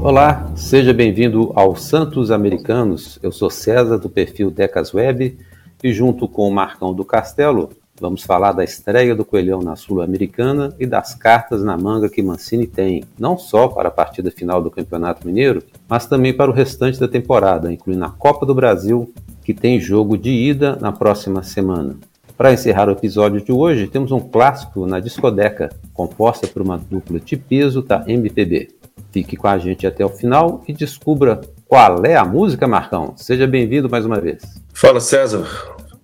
Olá, seja bem-vindo ao Santos Americanos. Eu sou César do perfil Decas Web e junto com o Marcão do Castelo vamos falar da estreia do Coelhão na Sul-Americana e das cartas na manga que Mancini tem, não só para a partida final do Campeonato Mineiro, mas também para o restante da temporada, incluindo a Copa do Brasil, que tem jogo de ida na próxima semana. Para encerrar o episódio de hoje, temos um clássico na discoteca, composta por uma dupla de peso da MPB. Fique com a gente até o final e descubra qual é a música, Marcão. Seja bem-vindo mais uma vez. Fala César,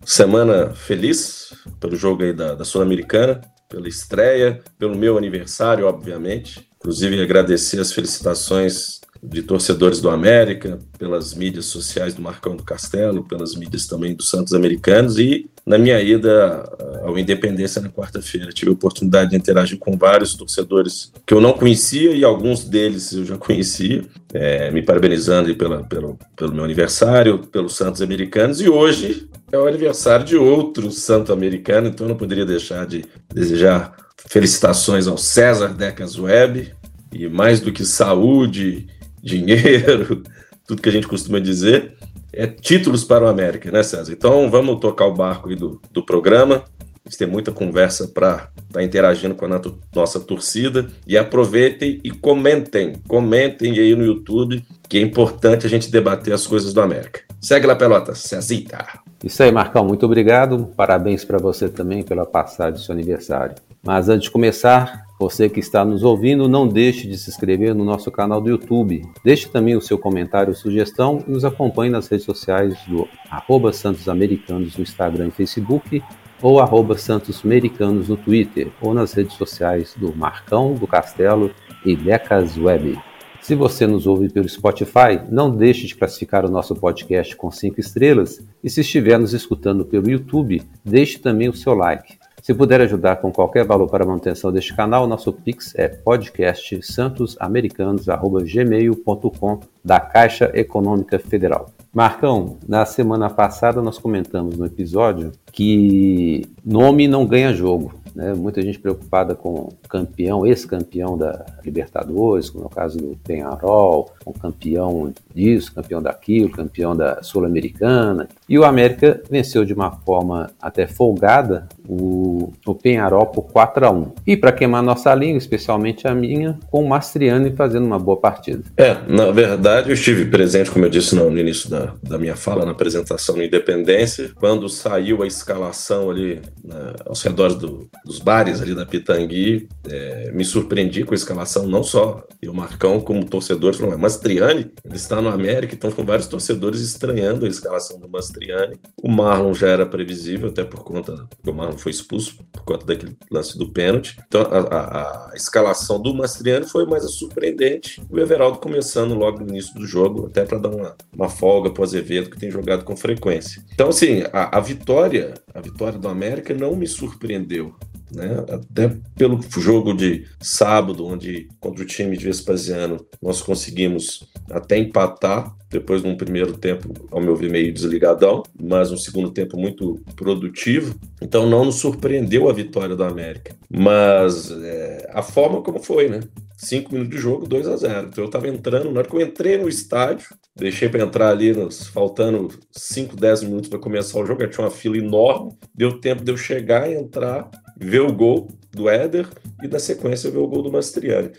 semana feliz pelo jogo aí da, da Sul-Americana, pela estreia, pelo meu aniversário, obviamente. Inclusive agradecer as felicitações de torcedores do América, pelas mídias sociais do Marcão do Castelo, pelas mídias também dos Santos Americanos e na minha ida ao Independência na quarta-feira. Tive a oportunidade de interagir com vários torcedores que eu não conhecia e alguns deles eu já conhecia, é, me parabenizando pela, pelo, pelo meu aniversário, pelos Santos Americanos e hoje é o aniversário de outro Santo Americano, então eu não poderia deixar de desejar felicitações ao César Decas Web e mais do que saúde dinheiro, tudo que a gente costuma dizer, é títulos para o América, né, César? Então vamos tocar o barco aí do, do programa. A gente tem muita conversa para estar tá interagindo com a nossa torcida. E aproveitem e comentem. Comentem aí no YouTube, que é importante a gente debater as coisas do América. Segue lá, Pelota. Cezita. Isso aí, Marcão. Muito obrigado. Parabéns para você também pela passagem do seu aniversário. Mas antes de começar, você que está nos ouvindo, não deixe de se inscrever no nosso canal do YouTube. Deixe também o seu comentário sugestão e nos acompanhe nas redes sociais do arroba Santos Americanos no Instagram e Facebook ou arroba Santos Americanos no Twitter ou nas redes sociais do Marcão do Castelo e Decas Web. Se você nos ouve pelo Spotify, não deixe de classificar o nosso podcast com 5 estrelas e se estiver nos escutando pelo YouTube, deixe também o seu like. Se puder ajudar com qualquer valor para a manutenção deste canal, nosso Pix é podcastsantosamericanos.gmail.com da Caixa Econômica Federal. Marcão, na semana passada nós comentamos no episódio que nome não ganha jogo. Né? Muita gente preocupada com campeão, ex-campeão da Libertadores, como é o caso do Penharol, com campeão disso, campeão daquilo, campeão da Sul-Americana. E o América venceu de uma forma até folgada o, o Penharol por 4 a 1 E para queimar nossa língua, especialmente a minha, com o Mastriani fazendo uma boa partida. É, na verdade eu estive presente, como eu disse no, início da, da minha fala, na apresentação da Independência, quando saiu a escalação ali né, aos redores do, dos bares ali da Pitangui, é, me surpreendi com a escalação, não só eu, Marcão, como torcedores, falaram, mas Mastriani, ele está no América, então com vários torcedores estranhando a escalação do Mastriani. O Marlon já era previsível, até por conta, o Marlon foi expulso por conta daquele lance do pênalti. Então a, a, a escalação do Mastriani foi mais surpreendente. O Everaldo começando logo no início do jogo, até para dar uma, uma folga para o Azevedo, que tem jogado com frequência. Então, assim, a, a vitória, a vitória do América não me surpreendeu né? Até pelo jogo de sábado, onde contra o time de Vespasiano nós conseguimos até empatar, depois de um primeiro tempo, ao meu ver, meio desligadão, mas um segundo tempo muito produtivo. Então não nos surpreendeu a vitória do América. Mas é, a forma como foi, né? Cinco minutos de jogo, 2 a 0 Então eu estava entrando, na hora que eu entrei no estádio, deixei para entrar ali, nos, faltando 5, 10 minutos para começar o jogo, tinha uma fila enorme, deu tempo de eu chegar e entrar ver o gol do Éder e na sequência ver o gol do Mastriani.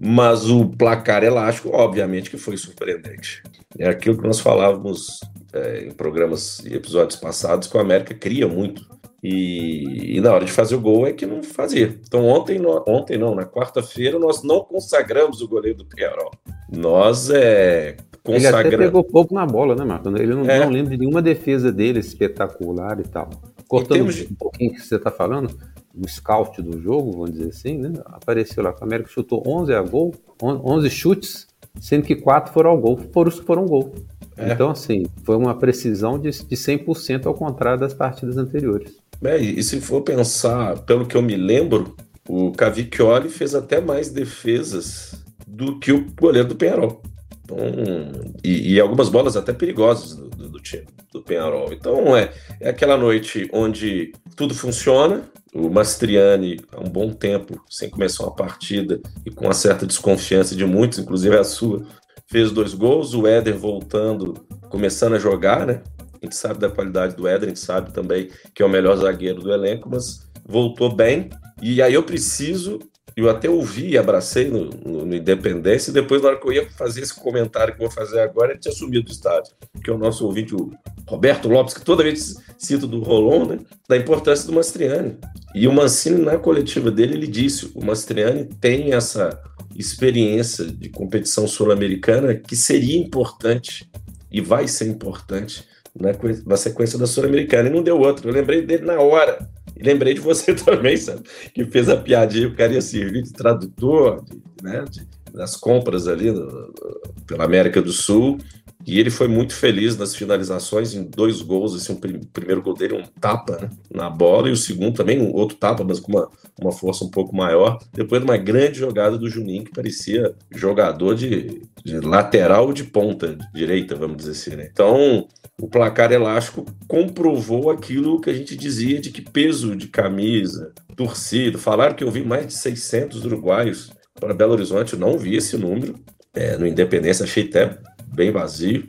Mas o placar elástico, obviamente, que foi surpreendente. É aquilo que nós falávamos é, em programas e episódios passados, que o América cria muito. E, e, na hora de fazer o gol é que não fazia. Então ontem, no, ontem não, na quarta-feira, nós não consagramos o goleiro do Pierrot. Nós é, consagramos. Ele até pegou pouco na bola, né, Marco? Ele não, é. não lembra de nenhuma defesa dele espetacular e tal. Cortando de... um pouquinho que você está falando, o scout do jogo, vamos dizer assim, né? Apareceu lá que o América chutou 11 a gol, 11 chutes, sendo que 4 foram ao gol, foram os que foram gol. É. Então, assim, foi uma precisão de, de 100% ao contrário das partidas anteriores. É, e se for pensar, pelo que eu me lembro, o Cavicchioli fez até mais defesas do que o goleiro do Penharol. Então, e, e, algumas bolas até perigosas do, do, do time, do Penharol. Então, é, é aquela noite onde tudo funciona, o Mastriani, há um bom tempo, sem começar uma partida e com uma certa desconfiança de muitos, inclusive a sua, fez dois gols. O Éder voltando, começando a jogar, né? A gente sabe da qualidade do Éder, a gente sabe também que é o melhor zagueiro do elenco, mas voltou bem. E aí eu preciso eu até ouvi e abracei no, no, no, Independência, e depois, na hora que eu ia fazer esse comentário que vou fazer agora, ele tinha sumido do estádio. Que é o nosso ouvinte, o Roberto Lopes, que toda vez cito do Rolon, né, da importância do Mastriani. E o Mancini, na coletiva dele, ele disse: o Mastriani tem essa experiência de competição sul-americana que seria importante e vai ser importante na, na sequência da Sul-Americana. E não deu outro. Eu lembrei dele na hora e lembrei de você também, sabe? Que fez a piadinha, o cara ia servir de tradutor, de, né? De, das compras ali pela América do Sul. E ele foi muito feliz nas finalizações, em dois gols. Assim, o primeiro gol dele, um tapa né, na bola, e o segundo também, um outro tapa, mas com uma, uma força um pouco maior. Depois de uma grande jogada do Juninho, que parecia jogador de, de lateral de ponta direita, vamos dizer assim. Né? Então, o placar elástico comprovou aquilo que a gente dizia de que peso de camisa, torcida. Falaram que eu vi mais de 600 uruguaios para Belo Horizonte, eu não vi esse número. É, no Independência achei até bem vazio.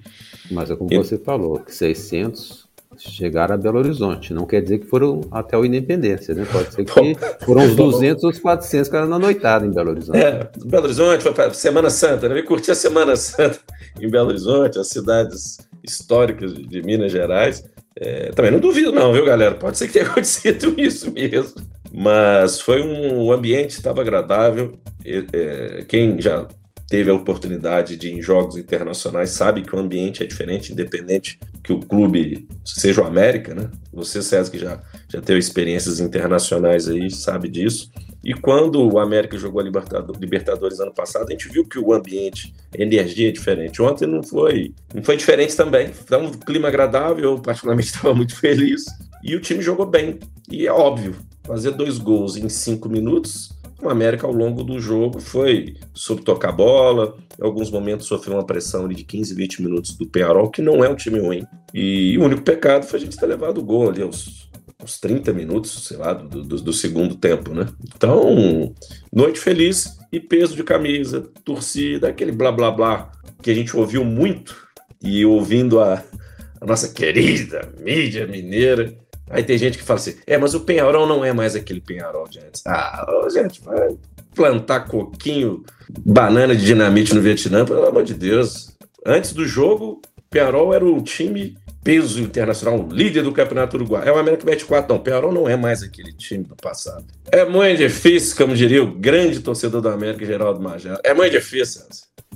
Mas é como e... você falou, que 600 chegaram a Belo Horizonte. Não quer dizer que foram até o Independência, né? Pode ser que foram uns 200 ou 400 que eram na noitada em Belo Horizonte. É, Belo Horizonte foi para Semana Santa, né? Eu curti a Semana Santa em Belo Horizonte, as cidades históricas de Minas Gerais. É, também não duvido, não, viu, galera? Pode ser que tenha acontecido isso mesmo. Mas foi um ambiente, estava agradável. É, quem já teve a oportunidade de em jogos internacionais sabe que o ambiente é diferente, independente que o clube seja o América, né? Você, César, que já, já teve experiências internacionais aí, sabe disso. E quando o América jogou a Libertadores ano passado, a gente viu que o ambiente, a energia é diferente. Ontem não foi, não foi diferente também. Foi um clima agradável, eu particularmente estava muito feliz. E o time jogou bem. E é óbvio, fazer dois gols em cinco minutos, o América ao longo do jogo foi soube tocar bola, em alguns momentos sofreu uma pressão de 15, 20 minutos do Penharol, que não é um time ruim. E o único pecado foi a gente ter levado o gol ali aos uns 30 minutos, sei lá, do, do, do, segundo tempo, né? Então, noite feliz e peso de camisa, torcida, aquele blá blá blá que a gente ouviu muito e ouvindo a, a nossa querida mídia mineira. Aí tem gente que fala assim: é, mas o Penharol não é mais aquele Penharol de antes. Ah, gente, vai plantar coquinho, banana de dinamite no Vietnã, pelo amor de Deus. Antes do jogo, Penharol era o time peso internacional, líder do Campeonato Uruguai. É o América Bet 4, não. Penharol não é mais aquele time do passado. É muito difícil, como diria o grande torcedor do América, Geraldo Major. É muito difícil.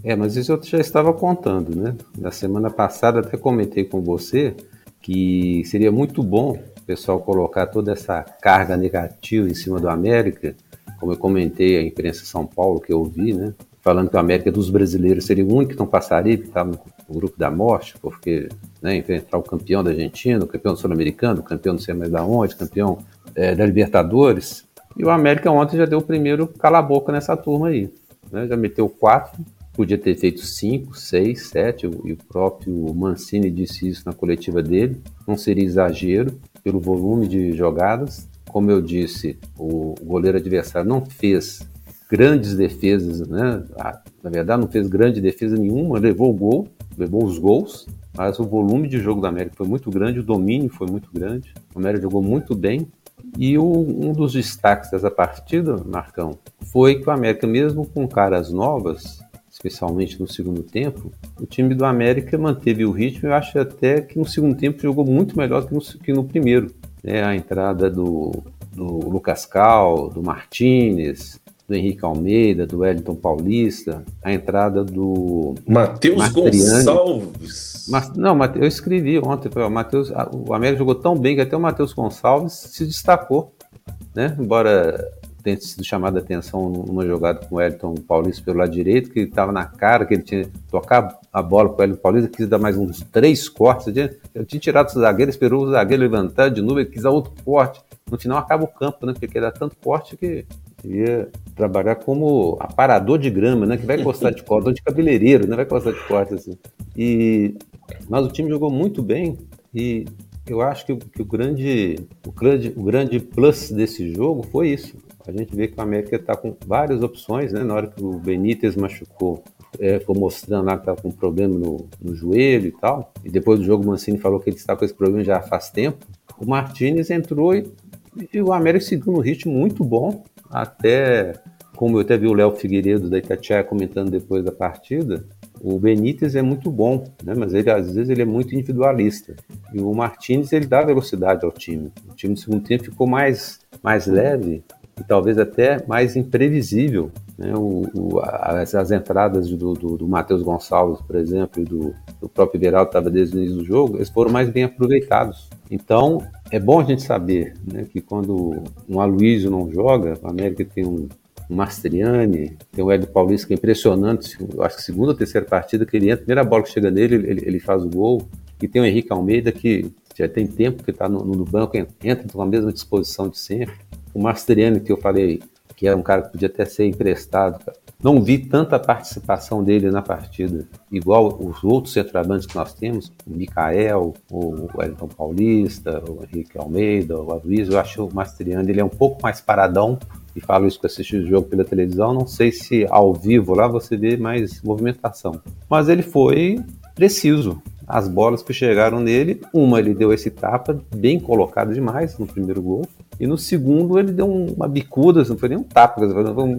É, mas isso eu já estava contando, né? Na semana passada até comentei com você que seria muito bom o pessoal colocar toda essa carga negativa em cima do América, como eu comentei a imprensa São Paulo que eu vi, né? Falando que o América dos brasileiros seria o único que não passaria, que estava no grupo da morte, porque né, enfrentar o campeão da Argentina, o campeão sul-americano, o campeão não sei mais da onde, campeão é, da Libertadores. E o América ontem já deu o primeiro cala-boca nessa turma aí. Né? Já meteu quatro, podia ter feito cinco, seis, sete, e o próprio Mancini disse isso na coletiva dele. Não seria exagero pelo volume de jogadas. Como eu disse, o goleiro adversário não fez grandes defesas, né? Ah, na verdade, não fez grande defesa nenhuma, levou o gol, levou os gols, mas o volume de jogo da América foi muito grande, o domínio foi muito grande, o América jogou muito bem. E o, um dos destaques dessa partida, Marcão, foi que o América, mesmo com caras novas, especialmente no segundo tempo, o time do América manteve o ritmo. Eu acho até que no segundo tempo jogou muito melhor que no, que no primeiro. É, a entrada do, do Lucas Cal, do Martinez, do Henrique Almeida, do Wellington Paulista, a entrada do Matheus Gonçalves. Mas, não, eu escrevi ontem, o Mateus, o América jogou tão bem que até o Matheus Gonçalves se destacou, né? Embora tenha sido chamado a atenção numa jogada com o Wellington Paulista pelo lado direito, que estava na cara, que ele tinha tocado a bola com o Wellington Paulista, quis dar mais uns três cortes. Ele tinha, ele tinha tirado o zagueiro, esperou o zagueiro levantar de novo, ele quis dar outro corte. No final acaba o campo, né? Porque ele dá tanto corte que ia trabalhar como aparador de grama, né? Que vai gostar de corte, ou de cabeleireiro, né? Vai gostar de corte assim. E mas o time jogou muito bem e Eu acho que, que o, grande, o, grande, o grande plus desse jogo foi isso. A gente vê que o América está com várias opções, né? Na hora que o Benítez machucou, é, ficou mostrando lá que estava com um problema no, no, joelho e tal. E depois do jogo, o Mancini falou que ele está com esse problema já faz tempo. O Martinez entrou e, e o América seguiu um ritmo muito bom, até como eu até vi o Léo Figueiredo da Itatiaia comentando depois da partida, o Benítez é muito bom, né? mas ele às vezes ele é muito individualista. E o Martinez ele dá velocidade ao time. O time no segundo tempo ficou mais, mais leve e talvez até mais imprevisível. Né? O, o, as, as, entradas do, do, do Matheus Gonçalves, por exemplo, e do, do próprio Veraldo estava desde o início do jogo, eles foram mais bem aproveitados. Então, é bom a gente saber né, que quando um Aloysio não joga, o América tem um, o Mastriani, tem o Hélio Paulista que é impressionante, eu acho que segunda ou terceira partida que ele entra, a primeira bola que chega nele, ele, ele faz o gol, e tem o Henrique Almeida que já tem tempo que está no, no, banco, entra com a mesma disposição de sempre. O Mastriani que eu falei, que era um cara que podia até ser emprestado, não vi tanta participação dele na partida, igual os outros centroavantes que nós temos, o Mikael, o Wellington Paulista, o Henrique Almeida, o Aloysio, eu acho o Mastriani, ele é um pouco mais paradão, e falo isso que assisti o jogo pela televisão, não sei se ao vivo lá você vê mais movimentação. Mas ele foi preciso. As bolas que chegaram nele, uma ele deu esse tapa bem colocado demais no primeiro gol, e no segundo ele deu uma bicuda, não foi nem um tapa,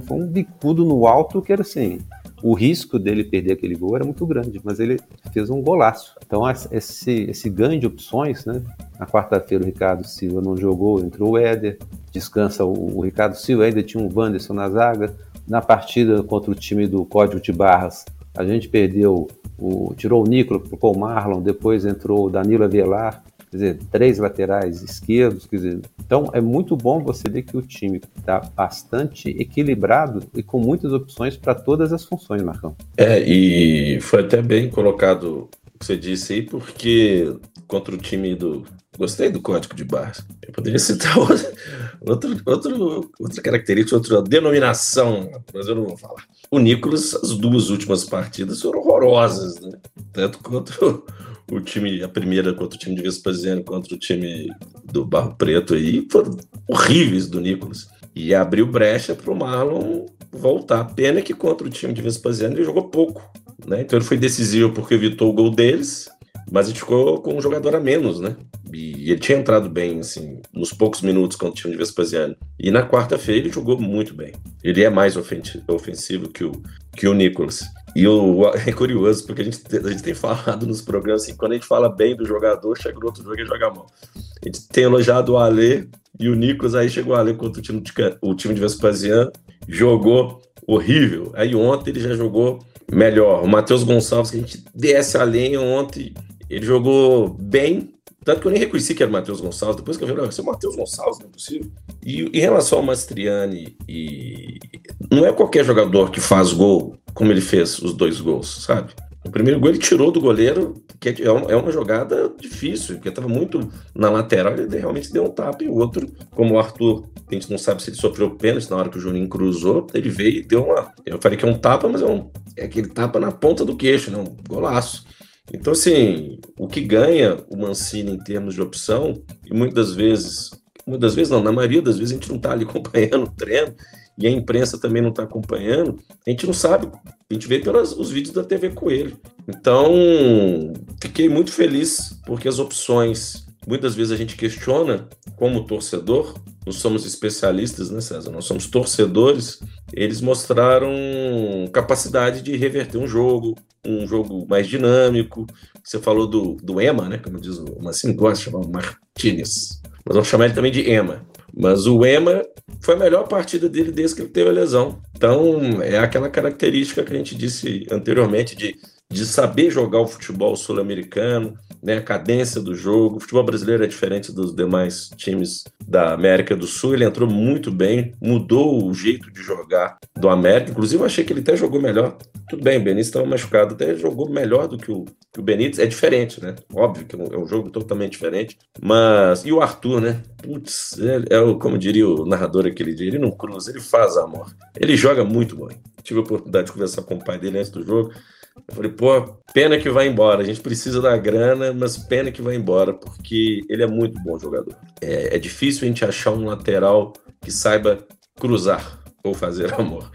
foi um bicudo no alto que era assim, o risco dele perder aquele gol era muito grande, mas ele fez um golaço. Então, esse, esse ganho de opções, né? Na quarta-feira, o Ricardo Silva não jogou, entrou o Éder, descansa o, o Ricardo Silva, ainda tinha um Wanderson na zaga. Na partida contra o time do Código de Barras, a gente perdeu, o, tirou o Nicolas, colocou o Marlon, depois entrou o Danilo Avelar, quer dizer, três laterais esquerdos, quer dizer, então é muito bom você ver que o time está bastante equilibrado e com muitas opções para todas as funções, Marcão. É, e foi até bem colocado o que você disse aí, porque contra o time do. Gostei do código de barras. Eu poderia citar outra, outro, outro, outra característica, outra denominação, mas eu não vou falar. O Nicolas, as duas últimas partidas foram horrorosas, né? Tanto quanto o time, a primeira contra o time de Vespasiano, contra o time do Barro Preto aí, foram horríveis do Nicolas. E abriu brecha para o Marlon voltar. Pena que contra o time de Vespasiano ele jogou pouco. Né? Então ele foi decisivo porque evitou o gol deles, mas ele ficou com um jogador a menos, né? E ele tinha entrado bem, assim, nos poucos minutos contra o time de Vespasiano. E na quarta-feira ele jogou muito bem. Ele é mais ofensivo que o, que o Nicolas. E o, é curioso, porque a gente, a gente tem falado nos programas assim, quando a gente fala bem do jogador, chega no outro jogo e joga mal. A gente tem elogiado o Alê e o Nicolas, aí chegou o Alê contra o time de, o time de Vespasiano, jogou horrível. Aí ontem ele já jogou melhor. O Matheus Gonçalves, que a gente desce a lenha ontem, ele jogou bem, tanto que eu nem reconheci que era o Matheus Gonçalves. Depois que eu vi, não, esse é o Matheus Gonçalves, não é possível. E em relação ao Mastriani, e... não é qualquer jogador que faz gol como ele fez os dois gols, sabe? O primeiro gol ele tirou do goleiro, que é, é uma jogada difícil, porque estava muito na lateral, ele realmente deu um tapa, e o outro, como o Arthur, a gente não sabe se ele sofreu pênalti na hora que o Juninho cruzou, ele veio e deu uma. Eu falei que é um tapa, mas é, um, é aquele tapa na ponta do queixo, né? Um golaço. Então, assim, o que ganha o Mancini em termos de opção, e muitas vezes, muitas vezes não, na maioria das vezes a gente não está ali acompanhando o treino, e a imprensa também não está acompanhando, a gente não sabe. A gente vê pelos os vídeos da TV Coelho. Então, fiquei muito feliz porque as opções, muitas vezes a gente questiona como torcedor, não somos especialistas, né, César? Nós somos torcedores. Eles mostraram capacidade de reverter um jogo, um jogo mais dinâmico. Você falou do, do Ema, né? Como diz o Massim gosta de chamar o Martinez. Mas vamos chamar ele também de Ema. Mas o Ema foi a melhor partida dele desde que ele teve a lesão. Então, é aquela característica que a gente disse anteriormente de, de saber jogar o futebol sul-americano, né, a cadência do jogo. O futebol brasileiro é diferente dos demais times da América do Sul. Ele entrou muito bem, mudou o jeito de jogar do América. Inclusive, eu achei que ele até jogou melhor. Tudo bem, o Benítez estava machucado, até jogou melhor do que o, que o Benítez. É diferente, né? Óbvio que é um jogo totalmente diferente. Mas. E o Arthur, né? Putz, é, é o, como diria o narrador aquele dia, ele não cruza, ele faz amor. Ele joga muito bem. Tive a oportunidade de conversar com o pai dele antes do jogo. Eu falei, pô, pena que vai embora. A gente precisa da grana, mas pena que vai embora, porque ele é muito bom jogador. É, é difícil a gente achar um lateral que saiba cruzar ou fazer amor.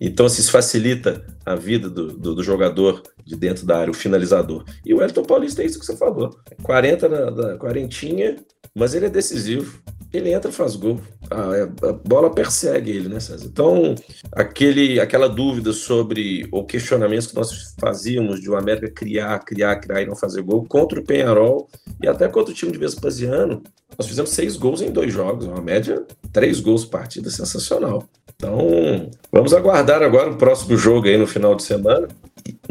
Então, assim, isso facilita a vida do, do, do, jogador de dentro da área, o finalizador. E o Elton Paulista é isso que você falou. 40 na, na quarentinha, mas ele é decisivo. Ele entra e faz gol. A, a, bola persegue ele, né, César? Então, aquele, aquela dúvida sobre o questionamento que nós fazíamos de o América criar, criar, criar e não fazer gol contra o Penharol e até contra o time de Vespasiano, nós fizemos seis gols em dois jogos, uma média, três gols partida, sensacional. Então, vamos aguardar agora o próximo jogo aí no final de semana.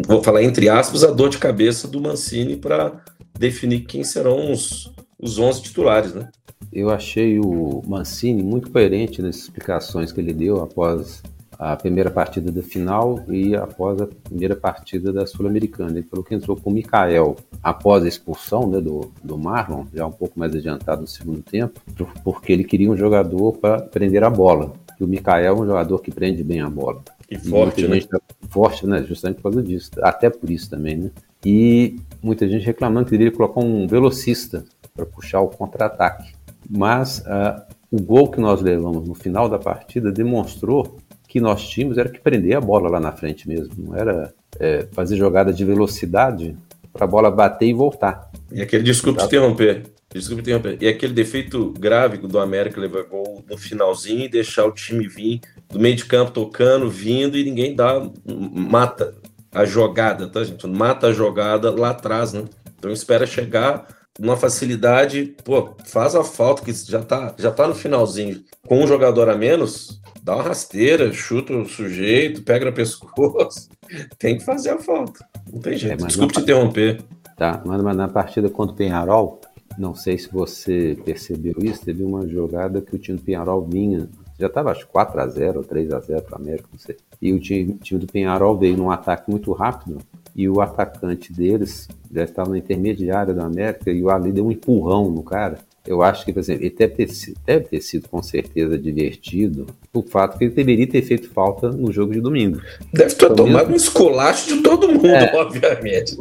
Vou falar entre aspas a dor de cabeça do Mancini para definir quem serão os, os 11 titulares, né? Eu achei o Mancini muito coerente nas explicações que ele deu após a primeira partida da final e após a primeira partida da Sul-Americana. Ele falou que entrou com o Mikael após a expulsão né, do, do Marlon, já um pouco mais adiantado no segundo tempo, porque ele queria um jogador para prender a bola. E o Mikael é um jogador que prende bem a bola. E, e forte, né? Tá forte, né? Justamente por causa disso. Até por isso também, né? E muita gente reclamando que deveria colocar um velocista para puxar o contra-ataque. Mas uh, o gol que nós levamos no final da partida demonstrou que nós tínhamos era que prender a bola lá na frente mesmo. Não era é, fazer jogada de velocidade para a bola bater e voltar. E aquele, desculpe interromper, Desculpa interromper. E aquele defeito grave do América levar gol no finalzinho e deixar o time vir do meio de campo tocando, vindo e ninguém dá, mata a jogada, tá, gente? Mata a jogada lá atrás, né? Então espera chegar numa facilidade, pô, faz a falta que já tá, já tá no finalzinho. Com um jogador a menos, dá uma rasteira, chuta o sujeito, pega no pescoço. Tem que fazer a falta. Não tem jeito. É, Desculpe te interromper. Tá, mas na partida contra o Penharol, não sei se você percebeu isso, teve uma jogada que o time do Penharol vinha, já estava acho 4 a 0 ou 3 a 0 para o América, não sei. E o time, time do Penharol veio num ataque muito rápido e o atacante deles já estava na intermediária do América e o Ali deu um empurrão no cara. Eu acho que, por exemplo, ele deve ter, sido, deve ter sido com certeza divertido o fato que ele deveria ter feito falta no jogo de domingo. Deve ter tomado mesmo... um esculacho de todo mundo, é, obviamente.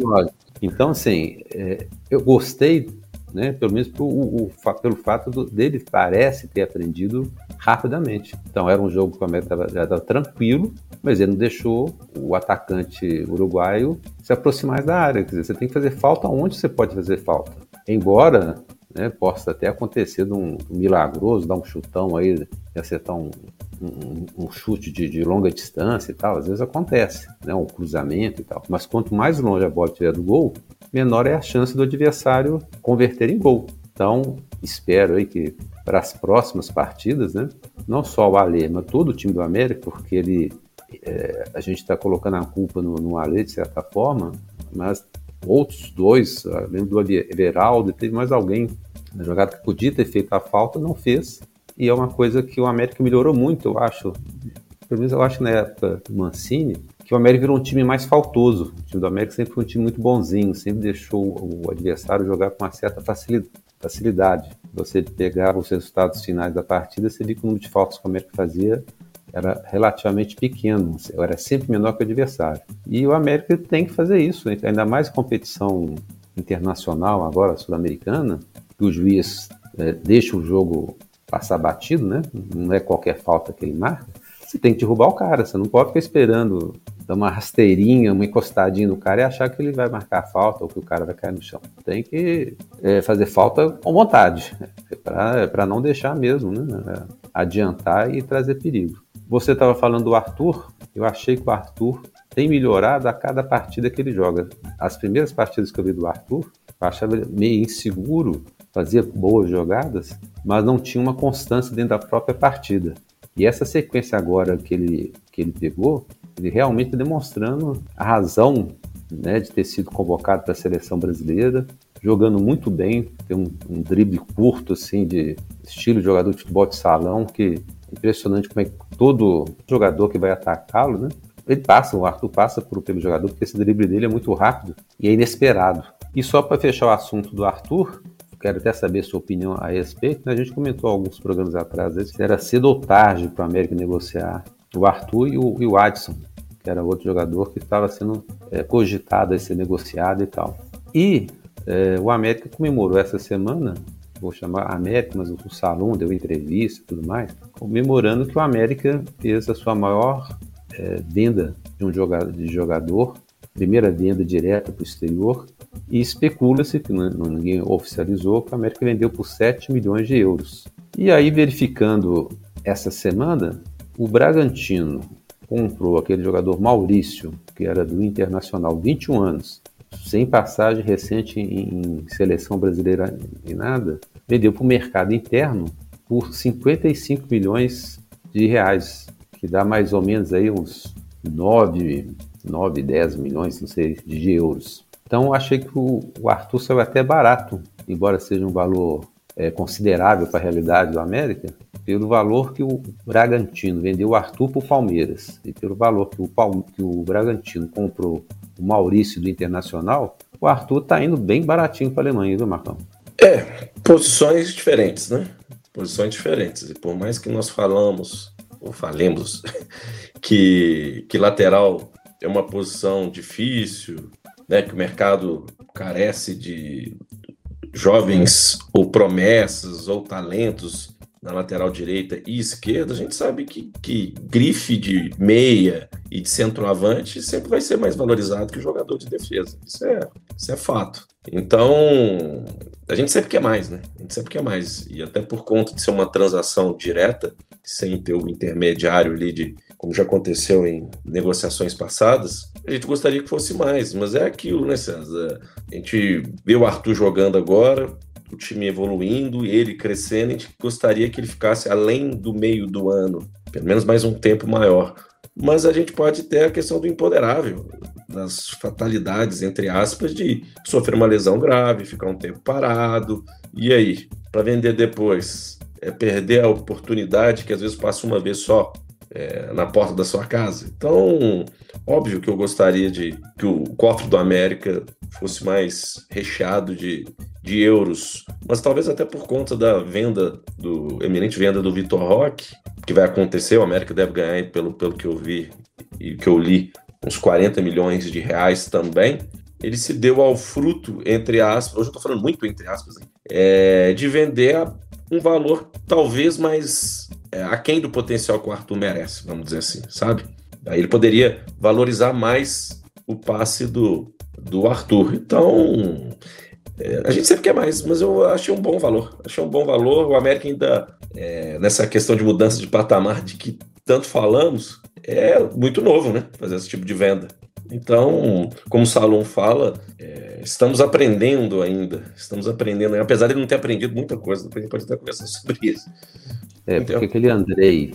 Então, assim, é, eu gostei né? Pelo menos pro, o, o, pelo fato do, dele parece ter aprendido rapidamente. Então era um jogo que o América estava tranquilo, mas ele não deixou o atacante uruguaio se aproximar da área. Quer dizer, você tem que fazer falta onde você pode fazer falta. Embora né, possa até acontecer de um, milagroso, dar um chutão aí, acertar um, um, um chute de, de, longa distância e tal, às vezes acontece, né, um cruzamento e tal. Mas quanto mais longe a bola estiver do gol, menor é a chance do adversário converter em gol. Então, espero aí que para as próximas partidas, né, não só o Alê, mas todo o time do América, porque ele, é, a gente está colocando a culpa no, no Alê de certa forma, mas outros dois, além do Everaldo, teve mais alguém na jogada que podia ter feito a falta, não fez. E é uma coisa que o América melhorou muito, eu acho. Pelo menos eu acho que na época do Mancini, que o América virou um time mais faltoso. O time do América sempre foi um time muito bonzinho, sempre deixou o adversário jogar com uma certa facilidade. Você pegava os resultados finais da partida, você via que o número de faltas que o América fazia era relativamente pequeno, era sempre menor que o adversário. E o América tem que fazer isso, ainda mais competição internacional agora, sul-americana, que o juiz é, deixa o jogo passar batido, né? Não é qualquer falta que ele marca. Você tem que derrubar o cara, você não pode ficar esperando dar uma rasteirinha, uma encostadinha no cara e achar que ele vai marcar falta ou que o cara vai cair no chão. Tem que é, fazer falta com vontade, para não deixar mesmo, né? Adiantar e trazer perigo. Você estava falando do Arthur, eu achei que o Arthur tem melhorado a cada partida que ele joga. As primeiras partidas que eu vi do Arthur, eu achava ele meio inseguro, fazia boas jogadas, mas não tinha uma constância dentro da própria partida. E essa sequência agora que ele, que ele pegou, ele realmente demonstrando a razão né, de ter sido convocado para a seleção brasileira, jogando muito bem, tem um, um drible curto, assim, de estilo de jogador de futebol de salão, que é impressionante como é que todo jogador que vai atacá-lo, né, ele passa, o Arthur passa por, pelo jogador, porque esse drible dele é muito rápido e é inesperado. E só para fechar o assunto do Arthur, quero até saber sua opinião a respeito. Né? A gente comentou alguns programas atrás, se era cedo ou tarde para o América negociar o Arthur e o, e o Adson, que era outro jogador que estava sendo é, cogitado a ser negociado e tal. E é, o América comemorou essa semana, vou chamar América, mas o Salom deu entrevista e tudo mais, comemorando que o América fez a sua maior é, venda de um jogador, de jogador, primeira venda direta para o exterior, e especula-se, que ninguém oficializou, que o América vendeu por 7 milhões de euros. E aí, verificando essa semana, o Bragantino comprou aquele jogador Maurício, que era do Internacional, 21 anos, sem passagem recente em, em seleção brasileira e nada, vendeu para o mercado interno por 55 milhões de reais, que dá mais ou menos aí uns 9, 9 10 milhões, não sei, de euros. Então achei que o, o Arthur saiu até barato, embora seja um valor é, considerável para a realidade do América, pelo valor que o Bragantino vendeu o Arthur para o Palmeiras e pelo valor que o, que o Bragantino comprou o Maurício do Internacional, o Arthur está indo bem baratinho para a Alemanha, viu, Marcão? É, posições diferentes, né? Posições diferentes. E por mais que nós falamos, ou falemos, que, que lateral é uma posição difícil, né? Que o mercado carece de jovens ou promessas ou talentos na lateral direita e esquerda, a gente sabe que, que grife de meia e de centroavante sempre vai ser mais valorizado que o jogador de defesa. Isso é, isso é fato. Então, a gente sempre quer mais, né? A gente sempre quer mais. E até por conta de ser uma transação direta, sem ter o intermediário ali de, como já aconteceu em negociações passadas, a gente gostaria que fosse mais. Mas é aquilo, né, César? A gente vê o Arthur jogando agora, o time evoluindo, ele crescendo, a gente gostaria que ele ficasse além do meio do ano, pelo menos mais um tempo maior. Mas a gente pode ter a questão do imponderável, das fatalidades, entre aspas, de sofrer uma lesão grave, ficar um tempo parado. E aí, para vender depois? É perder a oportunidade que às vezes passa uma vez só é, na porta da sua casa. Então, óbvio que eu gostaria de que o cofre do América fosse mais recheado de, de euros, mas talvez até por conta da venda, do eminente venda do Vitor Roque, que vai acontecer, o América deve ganhar, pelo, pelo que eu vi e que eu li, uns 40 milhões de reais também. Ele se deu ao fruto, entre aspas, hoje eu estou falando muito entre aspas, é, de vender a um valor talvez mais é, aquém do potencial que o Arthur merece, vamos dizer assim, sabe? Aí ele poderia valorizar mais o passe do, do Arthur. Então, é, a gente sempre quer mais, mas eu achei um bom valor. Achei um bom valor. O América ainda, é, nessa questão de mudança de patamar de que tanto falamos, é muito novo, né? Fazer esse tipo de venda. Então, como o Salom fala, é, estamos aprendendo ainda. Estamos aprendendo, apesar de ele não ter aprendido muita coisa, depois a gente pode até conversar sobre isso. É, porque aquele Andrei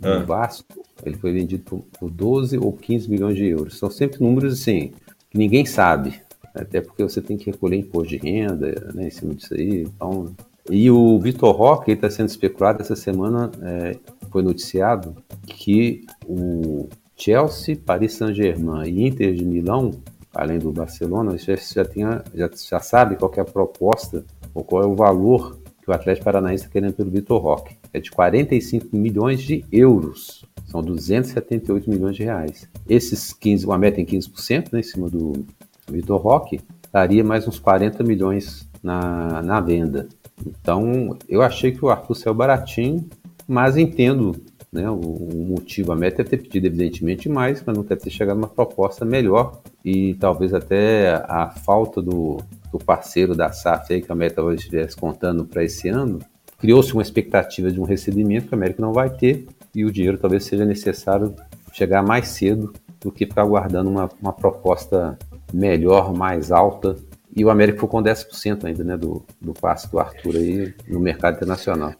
do ah. Vasco, ele foi vendido por, por 12 ou 15 milhões de euros. São sempre números assim, que ninguém sabe. Até porque você tem que recolher imposto de renda né, em cima disso aí. Então... E o Vitor Roque está sendo especulado essa semana, é, foi noticiado que o Chelsea, Paris Saint-Germain e Inter de Milão, além do Barcelona, já, já, tinha, já, já sabe qual é a proposta ou qual é o valor que o Atlético Paranaense está querendo pelo Vitor Roque. É de 45 milhões de euros. São 278 milhões de reais. Esses 15, o América tem 15% né, em cima do Vitor Roque, daria mais uns 40 milhões na, na venda. Então, eu achei que o Arthur saiu baratinho, mas entendo né? O, o motivo, a meta é ter pedido evidentemente mais, mas não deve ter chegado uma proposta melhor e talvez até a falta do, do parceiro da SAF aí, que a América talvez estivesse contando para esse ano, criou-se uma expectativa de um recebimento que a América não vai ter e o dinheiro talvez seja necessário chegar mais cedo do que ficar aguardando uma, uma proposta melhor, mais alta. E o América ficou com 10% ainda né, do, do passe do Arthur aí no mercado internacional.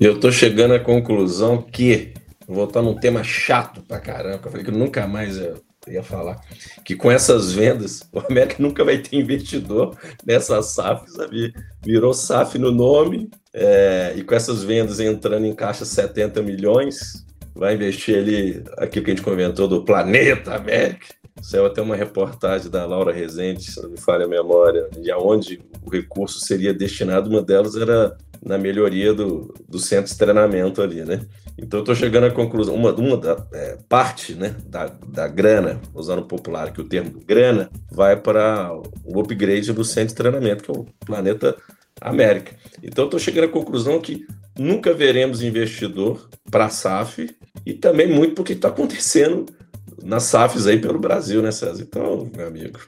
Eu estou chegando à conclusão que vou voltar num tema chato pra caramba, que eu falei que nunca mais eu ia falar, que com essas vendas, o América nunca vai ter investidor nessa SAF, sabe? Virou SAF no nome, é, e com essas vendas entrando em caixa 70 milhões, vai investir ali aquilo que a gente comentou do planeta América. Saiu até uma reportagem da Laura Rezende, se não me falha a memória, de aonde o recurso seria destinado. Uma delas era na melhoria do, do centro de treinamento ali, né? Então, estou chegando à conclusão, uma, uma da, é, parte né, da, da grana, usando popular aqui o termo grana, vai para o upgrade do centro de treinamento, que é o planeta América. Então, estou chegando à conclusão que nunca veremos investidor para a SAF e também muito porque está acontecendo nas SAFs aí pelo Brasil, né, César? Então, meu amigo,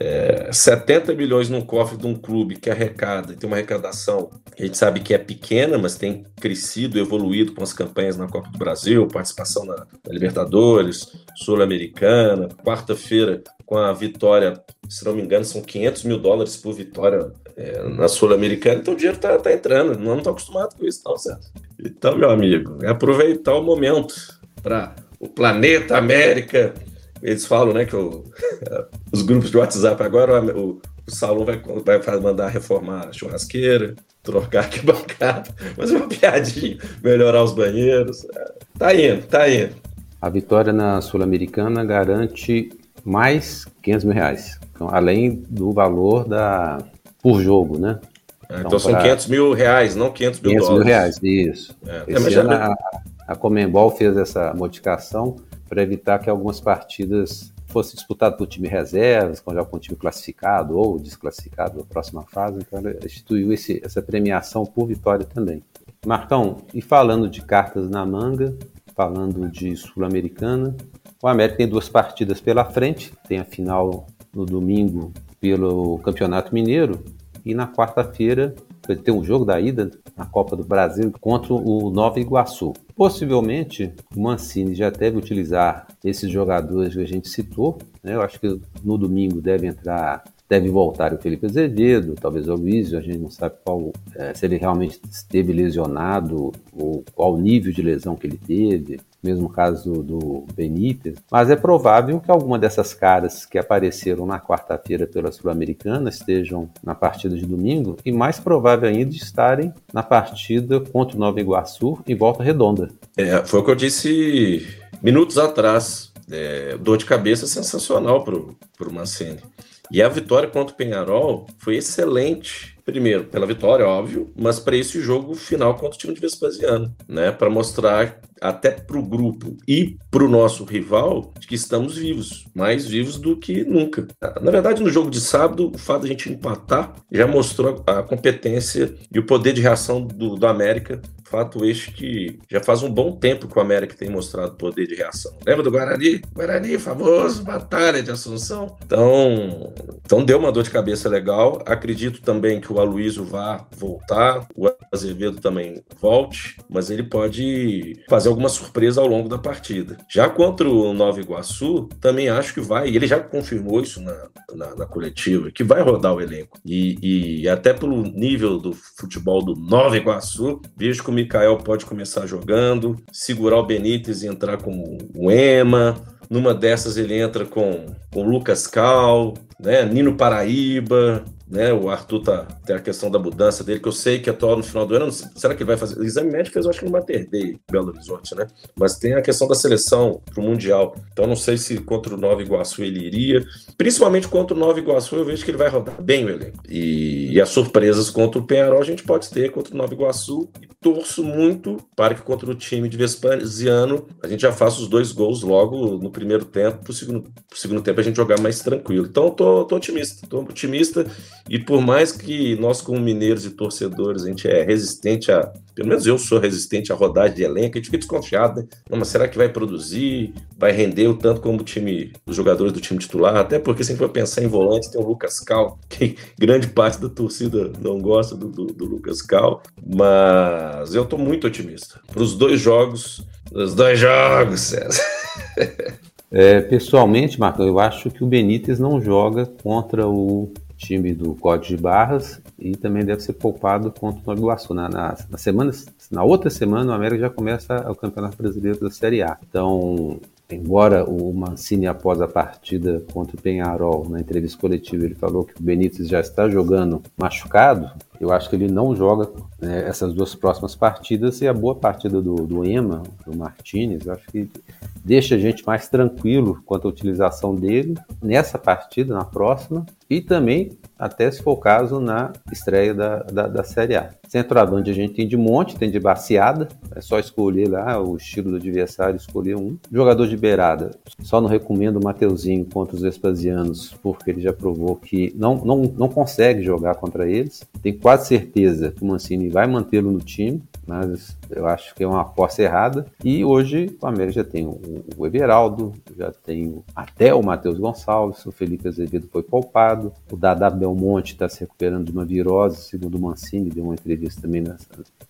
é, 70 milhões num cofre de um clube que arrecada, tem uma arrecadação a gente sabe que é pequena, mas tem crescido, evoluído com as campanhas na Copa do Brasil, participação na, na Libertadores, Sul-Americana, quarta-feira com a vitória, se não me engano, são 500 mil dólares por vitória é, na Sul-Americana, então o dinheiro tá, tá entrando, não estou acostumado com isso, não, certo? Então, meu amigo, é aproveitar o momento para o planeta América eles falam, né, que o, os grupos de WhatsApp agora o, o salão vai, vai mandar reformar a churrasqueira, trocar aqui bancada, fazer uma piadinha, melhorar os banheiros. Tá indo, tá indo. A vitória na Sul-Americana garante mais 500 mil reais, então, além do valor da por jogo, né? Ah, então, então são pra... 500 mil reais, não 500 mil 500 dólares. mil reais, isso. É, Esse ano já... a, a Comembol fez essa modificação para evitar que algumas partidas fossem disputadas por time reservas, com já com time classificado ou desclassificado na próxima fase. Então, ela instituiu esse, essa premiação por vitória também. Marcão, e falando de cartas na manga, falando de Sul-Americana, o América tem duas partidas pela frente, tem a final no domingo pelo Campeonato Mineiro e na quarta-feira vai ter um jogo da ida na Copa do Brasil contra o Nova Iguaçu. Possivelmente o Mancini já deve utilizar esses jogadores que a gente citou. Né? Eu acho que no domingo deve entrar, deve voltar o Felipe Azevedo, talvez o Luizio, a gente não sabe qual, é, se ele realmente esteve lesionado ou qual nível de lesão que ele teve mesmo caso do Benítez, mas é provável que alguma dessas caras que apareceram na quarta-feira pela Sul-Americana estejam na partida de domingo e mais provável ainda estarem na partida contra o Nova Iguaçu em Volta Redonda. É, foi o que eu disse minutos atrás. É, dor de cabeça sensacional para o Mancini. E a vitória contra o Penharol foi excelente primeiro, pela vitória, óbvio, mas para esse jogo final contra o time de Vespasiano, né? Para mostrar até para o grupo e para o nosso rival que estamos vivos, mais vivos do que nunca. Na verdade, no jogo de sábado, o fato de a gente empatar já mostrou a competência e o poder de reação do, do América Fato este que já faz um bom tempo que o América tem mostrado poder de reação. Lembra do Guarani? Guarani, famoso, Batalha de Assunção. Então, então deu uma dor de cabeça legal. Acredito também que o Aloysio vá voltar, o Azevedo também volte, mas ele pode fazer alguma surpresa ao longo da partida. Já contra o Nova Iguaçu, também acho que vai, ele já confirmou isso na, na, na coletiva, que vai rodar o elenco. E, e até pelo nível do futebol do Nova Iguaçu, vejo como Mikael pode começar jogando, segurar o Benítez e entrar com o Ema. Numa dessas ele entra com o Lucas Cal, né? Nino Paraíba, né? O Arthur tá, tem a questão da mudança dele, que eu sei que é atual no final do ano. Será que ele vai fazer? O exame médico fez, eu acho que no Mater Dei, Belo Horizonte, né? Mas tem a questão da seleção pro Mundial. Então não sei se contra o Nova Iguaçu ele iria. Principalmente contra o Nova Iguaçu, eu vejo que ele vai rodar bem o elenco. E, e as surpresas contra o Penharol a gente pode ter contra o Nova Iguaçu. E torço muito para que contra o time de Vespasiano a gente já faça os dois gols logo no primeiro tempo, pro segundo, pro segundo tempo a gente jogar mais tranquilo. Então tô, tô otimista, tô otimista e por mais que nós, como mineiros e torcedores, a gente é resistente a. Pelo menos eu sou resistente à rodagem de elenco, a gente fica desconfiado, né? Não, mas será que vai produzir? Vai render o tanto como o time, os jogadores do time titular? Até porque, se a gente for pensar em volantes, tem o Lucas Cal, que grande parte da torcida não gosta do, do, do Lucas Cal, mas eu tô muito otimista. Para os dois jogos, os dois jogos, César. É, pessoalmente, Marco, eu acho que o Benítez não joga contra o time do Código de Barras e também deve ser poupado contra o Nova Iguaçu. Na, na, na, semana, na outra semana, o América já começa o Campeonato Brasileiro da Série A. Então, embora o Mancini, após a partida contra o Penharol, na entrevista coletiva, ele falou que o Benítez já está jogando machucado, Eu acho que ele não joga né, essas duas próximas partidas e a boa partida do, do Ema, do Martinez, eu acho que deixa a gente mais tranquilo quanto à utilização dele nessa partida, na próxima, e também, até se for o caso, na estreia da, da, da Série A. Centroavante a gente tem de monte, tem de baseada, é só escolher lá o estilo do adversário, escolher um. Jogador de beirada, só não recomendo o Mateuzinho contra os Vespasianos, porque ele já provou que não, não, não consegue jogar contra eles. Tenho quase certeza que o Mancini vai mantê-lo no time, mas eu acho que é uma aposta errada. E hoje o América já tem o Everaldo, já tem até o Matheus Gonçalves, o Felipe Azevedo foi poupado, o Dada Belmonte está se recuperando de uma virose, segundo o Mancini, deu uma entrevista também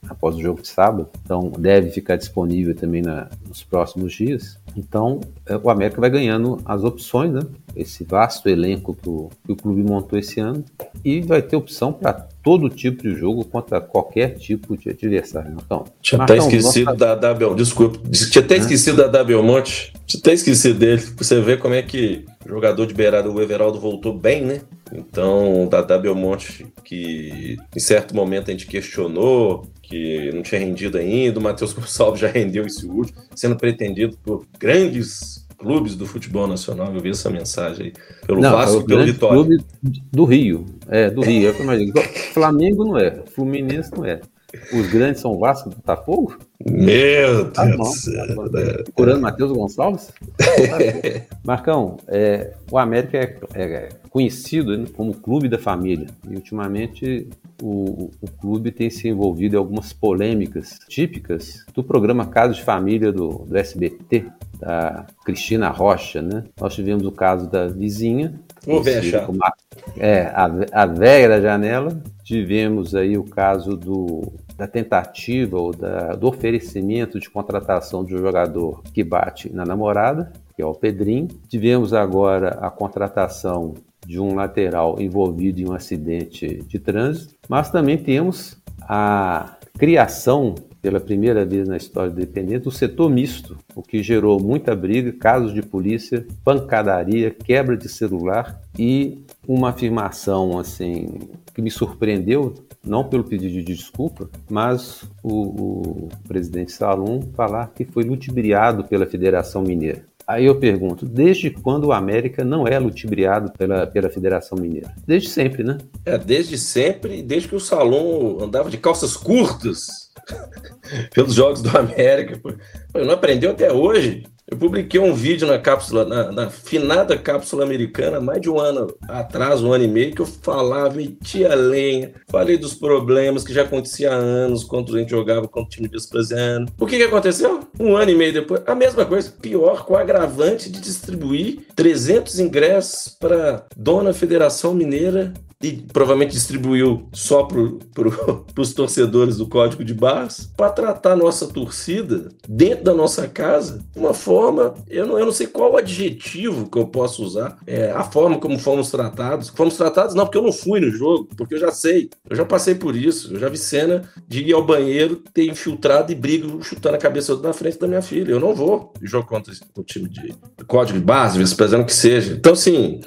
após o jogo de sábado, então deve ficar disponível também na, nos próximos dias. Então é, o América vai ganhando as opções, né? esse vasto elenco que o, que o clube montou esse ano, e vai ter opção para todo tipo de jogo contra qualquer tipo de adversário. Então, tinha até esquecido nossa... da, da Bel, desculpa, tinha até esquecido da, da Belmonte, tinha até esquecido dele. Você vê como é que o jogador de beirada, o Everaldo, voltou bem, né? Então, da, da Belmonte, que em certo momento a gente questionou, que não tinha rendido ainda, o Matheus Gonçalves já rendeu esse último, sendo pretendido por grandes clubes do futebol nacional, eu vi essa mensagem aí, pelo não, Vasco e pelo Vitória. Clube do Rio, é, do Rio, é. Flamengo não é, Fluminense não é. Os grandes são Vasco e Botafogo? Meu tá Deus do céu. Curando Matheus Gonçalves? Marcão, é, o América é, é conhecido né, como clube da família. E ultimamente o, o, clube tem se envolvido em algumas polêmicas típicas do programa Caso de Família do, do SBT, da Cristina Rocha, né? Nós tivemos o caso da vizinha. Vou ver, a, É, a, a velha da janela. Tivemos aí o caso do, da tentativa ou da, do oferecimento de contratação de um jogador que bate na namorada, que é o Pedrinho. Tivemos agora a contratação de um lateral envolvido em um acidente de trânsito, mas também temos a criação pela primeira vez na história do Independente, o setor misto, o que gerou muita briga, casos de polícia, pancadaria, quebra de celular e uma afirmação assim que me surpreendeu, não pelo pedido de desculpa, mas o, o presidente Salum falar que foi ludibriado pela Federação Mineira. Aí eu pergunto, desde quando o América não é ludibriado pela, pela Federação Mineira? Desde sempre, né? É, desde sempre, desde que o Salom andava de calças curtas pelos Jogos do América. Não aprendeu até hoje. Eu publiquei um vídeo na cápsula, na, na, finada cápsula americana, mais de um ano atrás, um ano e meio, que eu falava, metia lenha, falei dos problemas que já acontecia há anos quando a gente jogava contra o time vespasiano. O que, que aconteceu? Um ano e meio depois, a mesma coisa, pior, com o agravante de distribuir 300 ingressos para dona Federação Mineira e provavelmente distribuiu só para pro, os torcedores do Código de Barras, para tratar nossa torcida dentro da nossa casa de uma forma, eu não, eu não sei qual adjetivo que eu posso usar, é, a forma como fomos tratados. Fomos tratados não porque eu não fui no jogo, porque eu já sei, eu já passei por isso, eu já vi cena de ir ao banheiro, ter infiltrado e briga chutando a cabeça na frente da minha filha. Eu não vou jogar contra o time de Código de Barras, vice-presidente que seja. Então, assim,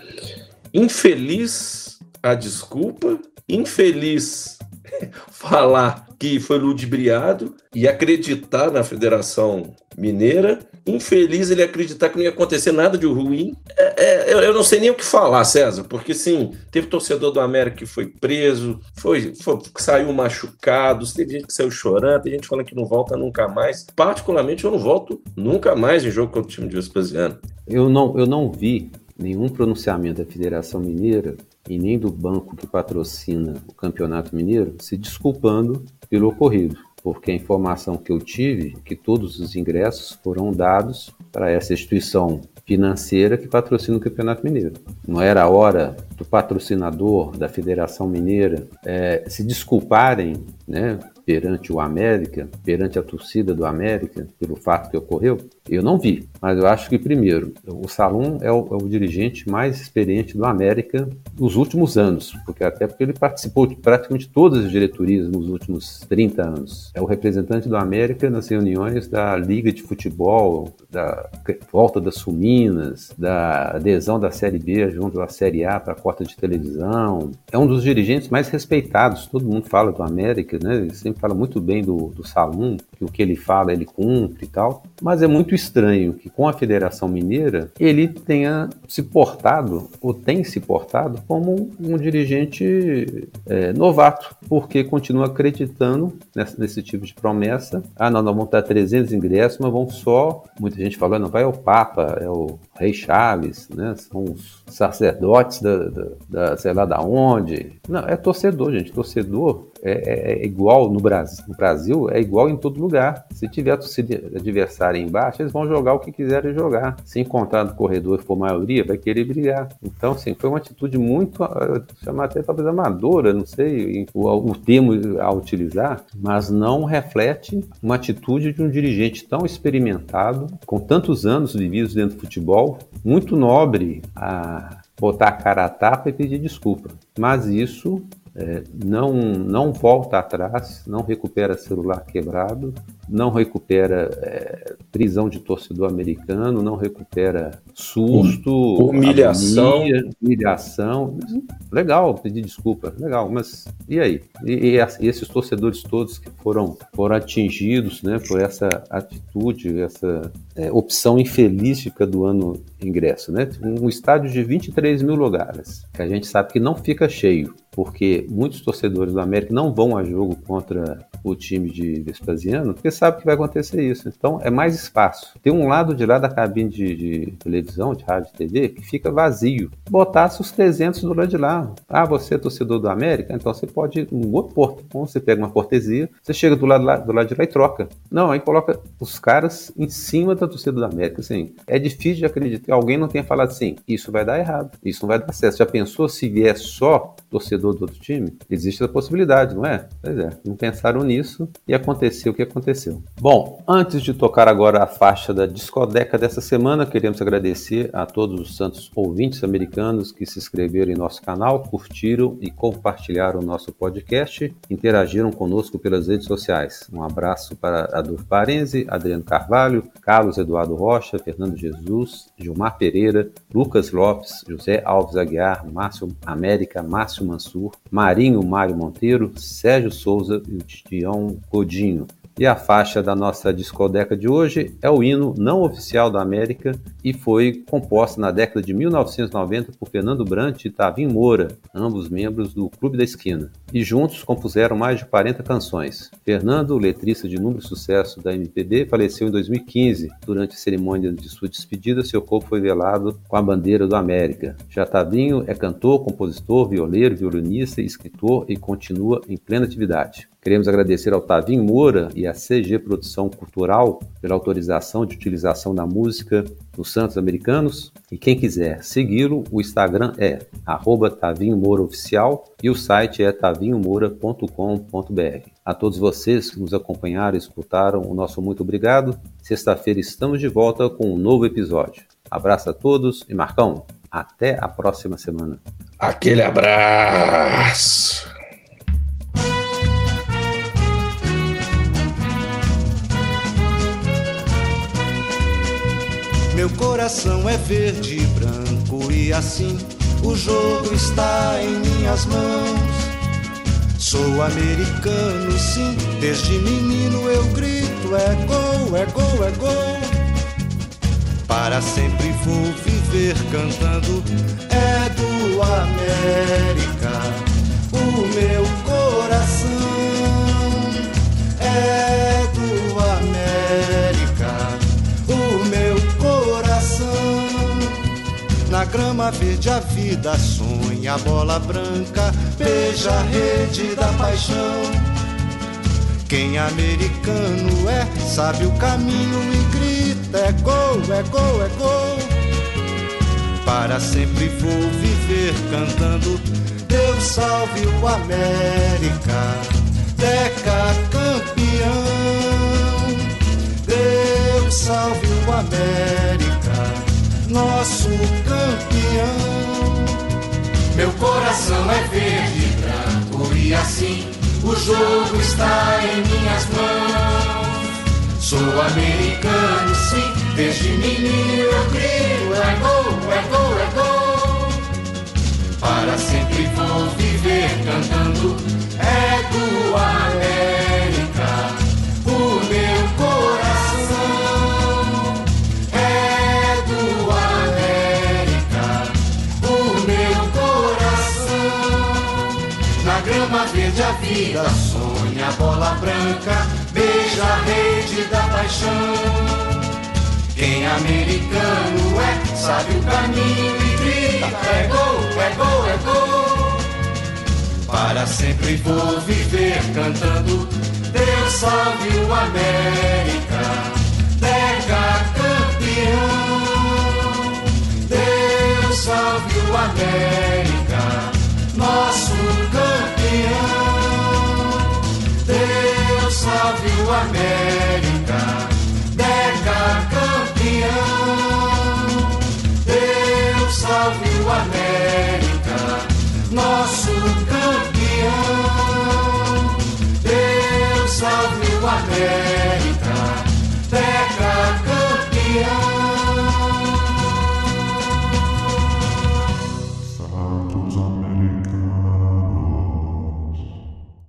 infeliz a desculpa, infeliz falar que foi ludibriado e acreditar na Federação Mineira. Infeliz ele acreditar que não ia acontecer nada de ruim. É, é, eu, eu, não sei nem o que falar, César, porque sim, teve torcedor do América que foi preso, foi, foi saiu machucado, teve gente que saiu chorando, tem gente falando que não volta nunca mais. Particularmente, eu não volto nunca mais em jogo contra o time de Vespasiano. Eu não, eu não vi nenhum pronunciamento da Federação Mineira e nem do banco que patrocina o Campeonato Mineiro se desculpando pelo ocorrido, porque a informação que eu tive é que todos os ingressos foram dados para essa instituição financeira que patrocina o Campeonato Mineiro. Não era a hora do patrocinador da Federação Mineira é, se desculparem né, perante o América, perante a torcida do América, pelo fato que ocorreu? Eu não vi, mas eu acho que, primeiro, o Salum é o, é o dirigente mais experiente do América nos últimos anos, porque até porque ele participou de praticamente todas as diretorias nos últimos 30 anos. É o representante do América nas reuniões da Liga de Futebol, da volta das Suminas, da adesão da Série B junto à Série A para porta de televisão. É um dos dirigentes mais respeitados. Todo mundo fala do América, né? Ele sempre fala muito bem do, do Salum, que o que ele fala ele cumpre e tal. Mas é muito estranho que com a Federação Mineira ele tenha se portado, ou tem se portado, como um dirigente é, novato, porque continua acreditando nessa, nesse tipo de promessa. Ah, não, nós vamos dar 300 ingressos, mas vão só. Muita gente falando, vai o Papa, é o Rei Charles, né? São os sacerdotes da, da, da sei lá da onde. Não, é torcedor, gente. Torcedor é, é, é, igual no Brasil, no Brasil, é igual em todo lugar. Se tiver torcida adversária embaixo, eles vão jogar o que quiserem jogar. Se encontrar no corredor for maioria, vai querer brigar. Então, assim, foi uma atitude muito, ah, chamar até talvez amadora, não sei o, o termo a utilizar, mas não reflete uma atitude de um dirigente tão experimentado, com tantos anos vividos dentro do futebol, muito nobre a botar a cara a tapa e pedir desculpa. Mas isso é, não, não volta atrás, não recupera celular quebrado, não recupera é, prisão de torcedor americano, não recupera susto, humilhação. Agonia, humilhação. Legal pedir desculpa, legal, mas e aí? E, e, esses torcedores todos que foram, foram atingidos né, por essa atitude, essa é, opção infeliz de cada ano ingresso, né? Um estádio de 23 mil lugares, que a gente sabe que não fica cheio, porque muitos torcedores do América não vão a jogo contra o time de Vespasiano, porque sabe que vai acontecer isso. Então é mais espaço. Tem um lado de lá da cabine de, de televisão, de rádio e TV, que fica vazio. Botasse os 300 do lado de lá. Ah, você é torcedor do América? Então você pode ir no outro porto. Então você pega uma cortesia, você chega do lado, do lado de lá e troca. Não, aí coloca os caras em cima da torcida do América. Assim, é difícil de acreditar que alguém não tenha falado assim, isso vai dar errado, isso não vai dar certo. Já pensou se vier só torcedor do outro time? Existe a possibilidade, não é? Pois é, não pensaram nisso e aconteceu o que aconteceu. Bom, antes de tocar agora a faixa da discodeca dessa semana, queremos agradecer a todos os santos ouvintes americanos que se inscreveram em nosso canal, curtiram e compartilharam o nosso podcast, interagiram conosco pelas redes sociais. Um abraço para Adolfo Parenzi, Adriano Carvalho, Carlos Eduardo Rocha, Fernando Jesus, Gilmar Pereira, Lucas Lopes, José Alves Aguiar, Márcio América, Márcio Mansur, Marinho Mário Monteiro, Sérgio Souza e o Tião Godinho. E a faixa da nossa discodeca de hoje é o hino não oficial da América e foi composta na década de 1990 por Fernando Brant e Tavim Moura, ambos membros do Clube da Esquina. E juntos compuseram mais de 40 canções. Fernando, letrista de número sucesso da MPB, faleceu em 2015. Durante a cerimônia de sua despedida, seu corpo foi velado com a bandeira do América. Já Tavinho é cantor, compositor, violeiro, violinista, escritor e continua em plena atividade. Queremos agradecer ao Tavim Moura e à CG Produção Cultural pela autorização de utilização da música dos Santos Americanos. E quem quiser segui-lo, o Instagram é @tavinhomouraoficial e o site é tavinhomoura.com.br. A todos vocês que nos acompanharam e escutaram, o nosso muito obrigado. Sexta-feira estamos de volta com um novo episódio. Abraço a todos e Marcão, até a próxima semana. Aquele abraço! Meu coração é verde e branco e assim o jogo está em minhas mãos. Sou americano, sim, desde menino eu grito: é gol, é gol, é gol. Para sempre vou viver cantando: é do América, o meu coração é grama verde a vida sonha, a bola branca beija a rede da paixão. Quem americano é, sabe o caminho e grita: é gol, é gol, é gol. Para sempre vou viver cantando: Deus salve o América, Deca campeão. Deus salve o América nosso campeão. Meu coração é verde e branco e assim o jogo está em minhas mãos. Sou americano, sim, desde menino eu creio. é gol, é gol, é gol. Para sempre vou viver cantando vida sonha a bola branca, beija a rede da paixão. Quem americano é, sabe o caminho e grita: é gol, é gol, é gol. Para sempre vou viver cantando: Deus salve o América, Deca campeão. Deus salve o América, América, Deca campeão. Deus salve o América, nosso campeão. Deus salve o América.